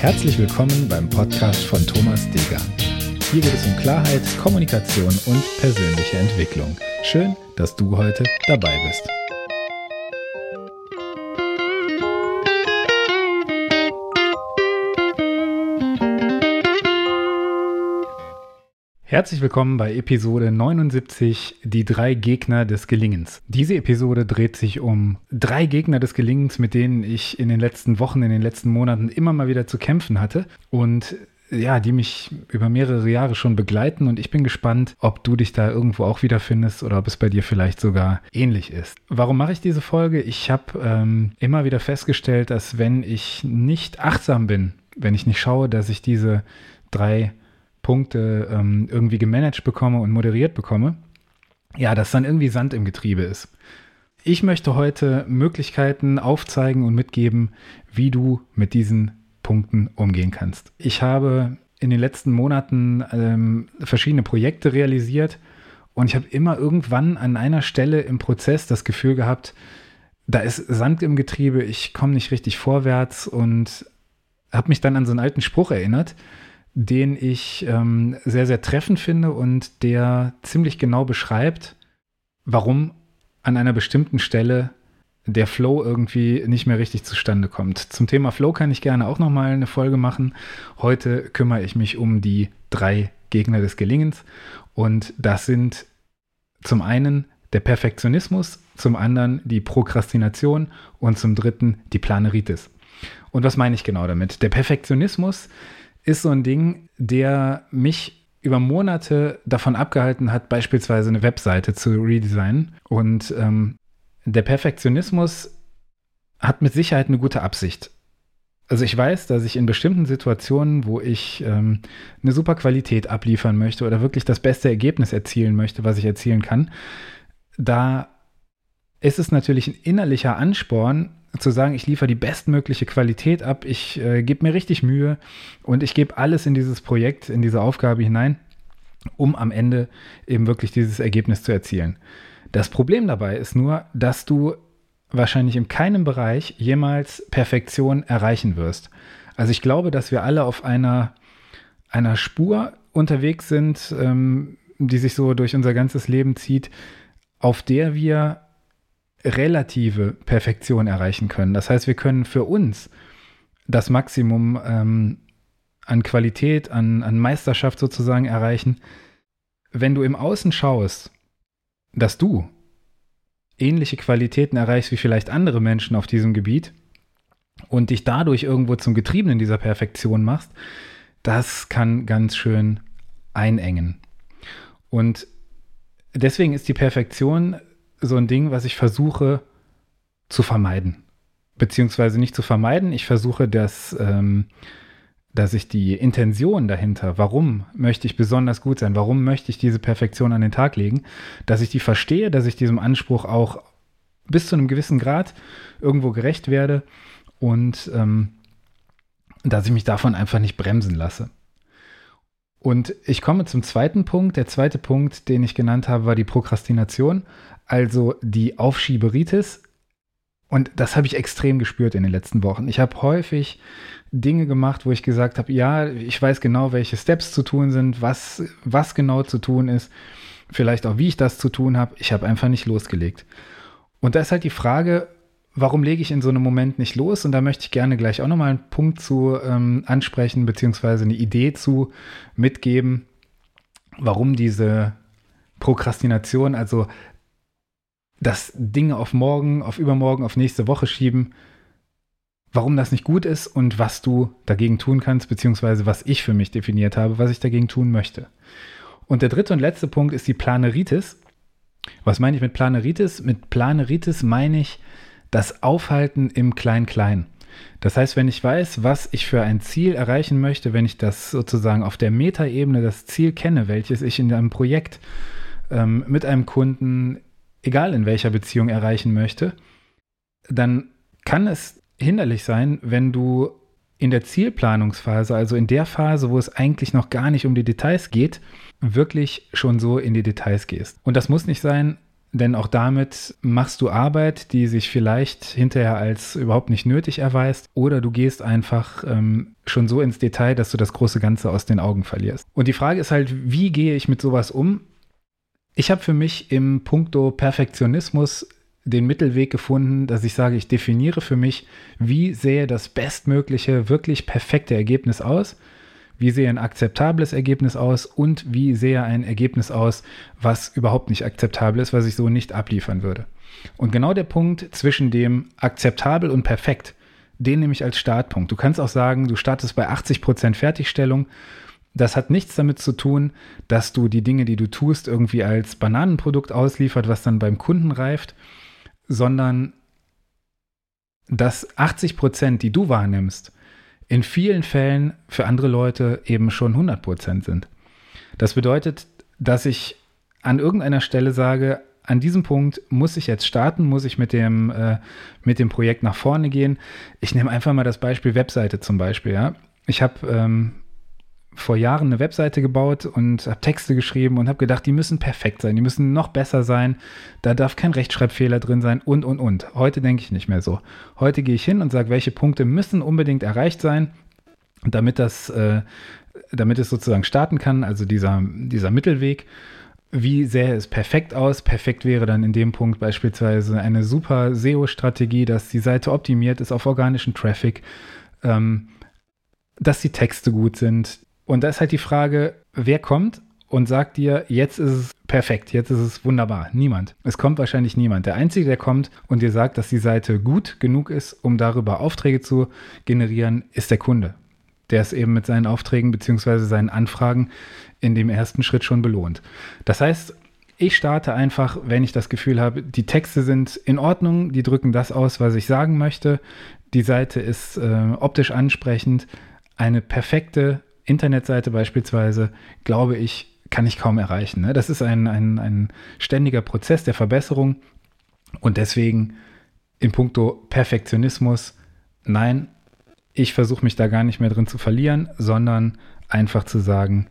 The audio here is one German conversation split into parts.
Herzlich willkommen beim Podcast von Thomas Deger. Hier geht es um Klarheit, Kommunikation und persönliche Entwicklung. Schön, dass du heute dabei bist. Herzlich willkommen bei Episode 79, die drei Gegner des Gelingens. Diese Episode dreht sich um drei Gegner des Gelingens, mit denen ich in den letzten Wochen, in den letzten Monaten immer mal wieder zu kämpfen hatte und ja, die mich über mehrere Jahre schon begleiten und ich bin gespannt, ob du dich da irgendwo auch wiederfindest oder ob es bei dir vielleicht sogar ähnlich ist. Warum mache ich diese Folge? Ich habe ähm, immer wieder festgestellt, dass wenn ich nicht achtsam bin, wenn ich nicht schaue, dass ich diese drei Punkte ähm, irgendwie gemanagt bekomme und moderiert bekomme, ja, dass dann irgendwie Sand im Getriebe ist. Ich möchte heute Möglichkeiten aufzeigen und mitgeben, wie du mit diesen Punkten umgehen kannst. Ich habe in den letzten Monaten ähm, verschiedene Projekte realisiert und ich habe immer irgendwann an einer Stelle im Prozess das Gefühl gehabt, da ist Sand im Getriebe, ich komme nicht richtig vorwärts und habe mich dann an so einen alten Spruch erinnert, den ich ähm, sehr, sehr treffend finde und der ziemlich genau beschreibt, warum an einer bestimmten Stelle der Flow irgendwie nicht mehr richtig zustande kommt. Zum Thema Flow kann ich gerne auch nochmal eine Folge machen. Heute kümmere ich mich um die drei Gegner des Gelingens und das sind zum einen der Perfektionismus, zum anderen die Prokrastination und zum dritten die Planeritis. Und was meine ich genau damit? Der Perfektionismus ist so ein Ding, der mich über Monate davon abgehalten hat, beispielsweise eine Webseite zu redesignen. Und ähm, der Perfektionismus hat mit Sicherheit eine gute Absicht. Also ich weiß, dass ich in bestimmten Situationen, wo ich ähm, eine super Qualität abliefern möchte oder wirklich das beste Ergebnis erzielen möchte, was ich erzielen kann, da ist es natürlich ein innerlicher Ansporn, zu sagen, ich liefere die bestmögliche Qualität ab, ich äh, gebe mir richtig Mühe und ich gebe alles in dieses Projekt, in diese Aufgabe hinein, um am Ende eben wirklich dieses Ergebnis zu erzielen. Das Problem dabei ist nur, dass du wahrscheinlich in keinem Bereich jemals Perfektion erreichen wirst. Also ich glaube, dass wir alle auf einer, einer Spur unterwegs sind, ähm, die sich so durch unser ganzes Leben zieht, auf der wir relative Perfektion erreichen können. Das heißt, wir können für uns das Maximum ähm, an Qualität, an, an Meisterschaft sozusagen erreichen. Wenn du im Außen schaust, dass du ähnliche Qualitäten erreichst wie vielleicht andere Menschen auf diesem Gebiet und dich dadurch irgendwo zum Getriebenen dieser Perfektion machst, das kann ganz schön einengen. Und deswegen ist die Perfektion so ein Ding, was ich versuche zu vermeiden. Beziehungsweise nicht zu vermeiden, ich versuche, dass, ähm, dass ich die Intention dahinter, warum möchte ich besonders gut sein, warum möchte ich diese Perfektion an den Tag legen, dass ich die verstehe, dass ich diesem Anspruch auch bis zu einem gewissen Grad irgendwo gerecht werde und ähm, dass ich mich davon einfach nicht bremsen lasse. Und ich komme zum zweiten Punkt. Der zweite Punkt, den ich genannt habe, war die Prokrastination also die Aufschieberitis. Und das habe ich extrem gespürt in den letzten Wochen. Ich habe häufig Dinge gemacht, wo ich gesagt habe, ja, ich weiß genau, welche Steps zu tun sind, was, was genau zu tun ist, vielleicht auch, wie ich das zu tun habe. Ich habe einfach nicht losgelegt. Und da ist halt die Frage, warum lege ich in so einem Moment nicht los? Und da möchte ich gerne gleich auch nochmal einen Punkt zu ähm, ansprechen, beziehungsweise eine Idee zu mitgeben, warum diese Prokrastination, also das Dinge auf morgen, auf übermorgen, auf nächste Woche schieben, warum das nicht gut ist und was du dagegen tun kannst, beziehungsweise was ich für mich definiert habe, was ich dagegen tun möchte. Und der dritte und letzte Punkt ist die Planeritis. Was meine ich mit Planeritis? Mit Planeritis meine ich das Aufhalten im Klein-Klein. Das heißt, wenn ich weiß, was ich für ein Ziel erreichen möchte, wenn ich das sozusagen auf der Metaebene das Ziel kenne, welches ich in einem Projekt ähm, mit einem Kunden egal in welcher Beziehung erreichen möchte, dann kann es hinderlich sein, wenn du in der Zielplanungsphase, also in der Phase, wo es eigentlich noch gar nicht um die Details geht, wirklich schon so in die Details gehst. Und das muss nicht sein, denn auch damit machst du Arbeit, die sich vielleicht hinterher als überhaupt nicht nötig erweist, oder du gehst einfach ähm, schon so ins Detail, dass du das große Ganze aus den Augen verlierst. Und die Frage ist halt, wie gehe ich mit sowas um? Ich habe für mich im Punkto Perfektionismus den Mittelweg gefunden, dass ich sage, ich definiere für mich, wie sähe das bestmögliche, wirklich perfekte Ergebnis aus wie sehe ein akzeptables Ergebnis aus und wie sehe ein Ergebnis aus, was überhaupt nicht akzeptabel ist, was ich so nicht abliefern würde. Und genau der Punkt zwischen dem akzeptabel und perfekt, den nehme ich als Startpunkt. Du kannst auch sagen, du startest bei 80% Fertigstellung. Das hat nichts damit zu tun, dass du die Dinge, die du tust, irgendwie als Bananenprodukt ausliefert, was dann beim Kunden reift, sondern dass 80 Prozent, die du wahrnimmst, in vielen Fällen für andere Leute eben schon 100 Prozent sind. Das bedeutet, dass ich an irgendeiner Stelle sage, an diesem Punkt muss ich jetzt starten, muss ich mit dem, äh, mit dem Projekt nach vorne gehen. Ich nehme einfach mal das Beispiel Webseite zum Beispiel. Ja. Ich habe ähm, vor Jahren eine Webseite gebaut und habe Texte geschrieben und habe gedacht, die müssen perfekt sein, die müssen noch besser sein, da darf kein Rechtschreibfehler drin sein und, und, und. Heute denke ich nicht mehr so. Heute gehe ich hin und sage, welche Punkte müssen unbedingt erreicht sein, damit das, äh, damit es sozusagen starten kann, also dieser, dieser Mittelweg. Wie sähe es perfekt aus? Perfekt wäre dann in dem Punkt beispielsweise eine super SEO-Strategie, dass die Seite optimiert ist auf organischen Traffic, ähm, dass die Texte gut sind, und da ist halt die Frage, wer kommt und sagt dir, jetzt ist es perfekt, jetzt ist es wunderbar. Niemand. Es kommt wahrscheinlich niemand. Der Einzige, der kommt und dir sagt, dass die Seite gut genug ist, um darüber Aufträge zu generieren, ist der Kunde. Der ist eben mit seinen Aufträgen bzw. seinen Anfragen in dem ersten Schritt schon belohnt. Das heißt, ich starte einfach, wenn ich das Gefühl habe, die Texte sind in Ordnung, die drücken das aus, was ich sagen möchte. Die Seite ist äh, optisch ansprechend, eine perfekte Internetseite beispielsweise, glaube ich, kann ich kaum erreichen. Ne? Das ist ein, ein, ein ständiger Prozess der Verbesserung und deswegen in puncto Perfektionismus, nein, ich versuche mich da gar nicht mehr drin zu verlieren, sondern einfach zu sagen,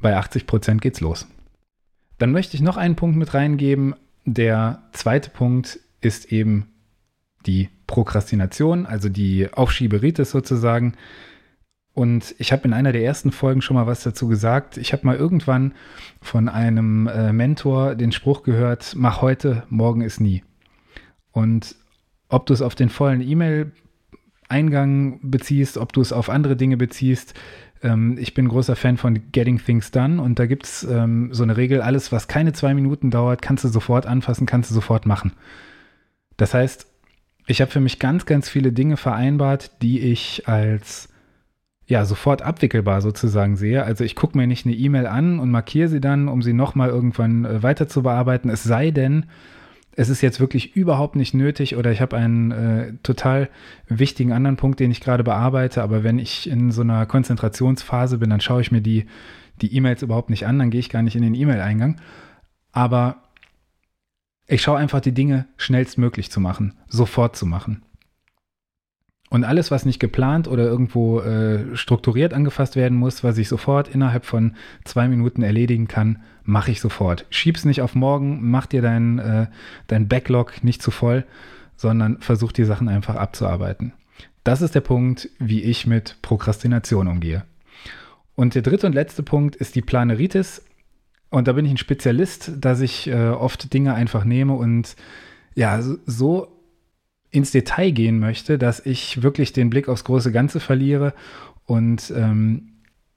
bei 80 Prozent geht's los. Dann möchte ich noch einen Punkt mit reingeben. Der zweite Punkt ist eben die Prokrastination, also die Aufschieberitis sozusagen. Und ich habe in einer der ersten Folgen schon mal was dazu gesagt. Ich habe mal irgendwann von einem äh, Mentor den Spruch gehört, mach heute, morgen ist nie. Und ob du es auf den vollen E-Mail-Eingang beziehst, ob du es auf andere Dinge beziehst, ähm, ich bin großer Fan von Getting Things Done und da gibt es ähm, so eine Regel, alles, was keine zwei Minuten dauert, kannst du sofort anfassen, kannst du sofort machen. Das heißt, ich habe für mich ganz, ganz viele Dinge vereinbart, die ich als ja, sofort abwickelbar sozusagen sehe. Also ich gucke mir nicht eine E-Mail an und markiere sie dann, um sie nochmal irgendwann äh, weiter zu bearbeiten. Es sei denn, es ist jetzt wirklich überhaupt nicht nötig oder ich habe einen äh, total wichtigen anderen Punkt, den ich gerade bearbeite. Aber wenn ich in so einer Konzentrationsphase bin, dann schaue ich mir die die E-Mails überhaupt nicht an, dann gehe ich gar nicht in den E-Mail-Eingang. Aber ich schaue einfach die Dinge schnellstmöglich zu machen, sofort zu machen. Und alles, was nicht geplant oder irgendwo äh, strukturiert angefasst werden muss, was ich sofort innerhalb von zwei Minuten erledigen kann, mache ich sofort. Schieb's nicht auf morgen, mach dir dein, äh, dein Backlog nicht zu voll, sondern versuch die Sachen einfach abzuarbeiten. Das ist der Punkt, wie ich mit Prokrastination umgehe. Und der dritte und letzte Punkt ist die Planeritis. Und da bin ich ein Spezialist, dass ich äh, oft Dinge einfach nehme und ja, so ins Detail gehen möchte, dass ich wirklich den Blick aufs große Ganze verliere. Und ähm,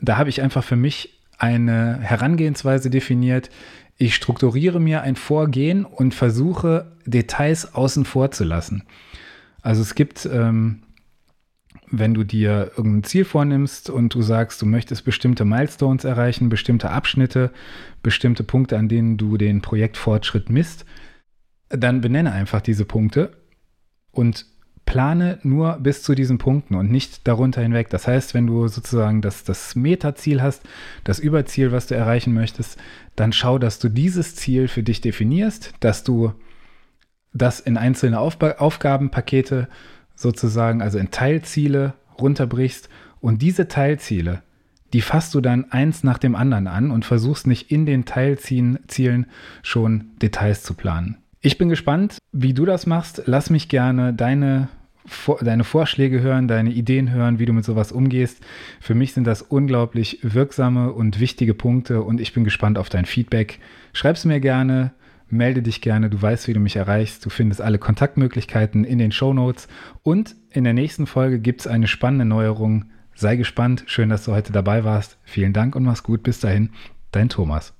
da habe ich einfach für mich eine Herangehensweise definiert. Ich strukturiere mir ein Vorgehen und versuche Details außen vor zu lassen. Also es gibt, ähm, wenn du dir irgendein Ziel vornimmst und du sagst, du möchtest bestimmte Milestones erreichen, bestimmte Abschnitte, bestimmte Punkte, an denen du den Projektfortschritt misst, dann benenne einfach diese Punkte und plane nur bis zu diesen Punkten und nicht darunter hinweg. Das heißt, wenn du sozusagen das, das Metaziel hast, das Überziel, was du erreichen möchtest, dann schau, dass du dieses Ziel für dich definierst, dass du das in einzelne Aufba Aufgabenpakete sozusagen, also in Teilziele runterbrichst und diese Teilziele, die fasst du dann eins nach dem anderen an und versuchst nicht in den Teilzielen schon Details zu planen. Ich bin gespannt, wie du das machst. Lass mich gerne deine deine Vorschläge hören, deine Ideen hören, wie du mit sowas umgehst. Für mich sind das unglaublich wirksame und wichtige Punkte und ich bin gespannt auf dein Feedback. Schreib es mir gerne, melde dich gerne, du weißt, wie du mich erreichst. Du findest alle Kontaktmöglichkeiten in den Show Notes und in der nächsten Folge gibt es eine spannende Neuerung. Sei gespannt. Schön, dass du heute dabei warst. Vielen Dank und mach's gut. Bis dahin, dein Thomas.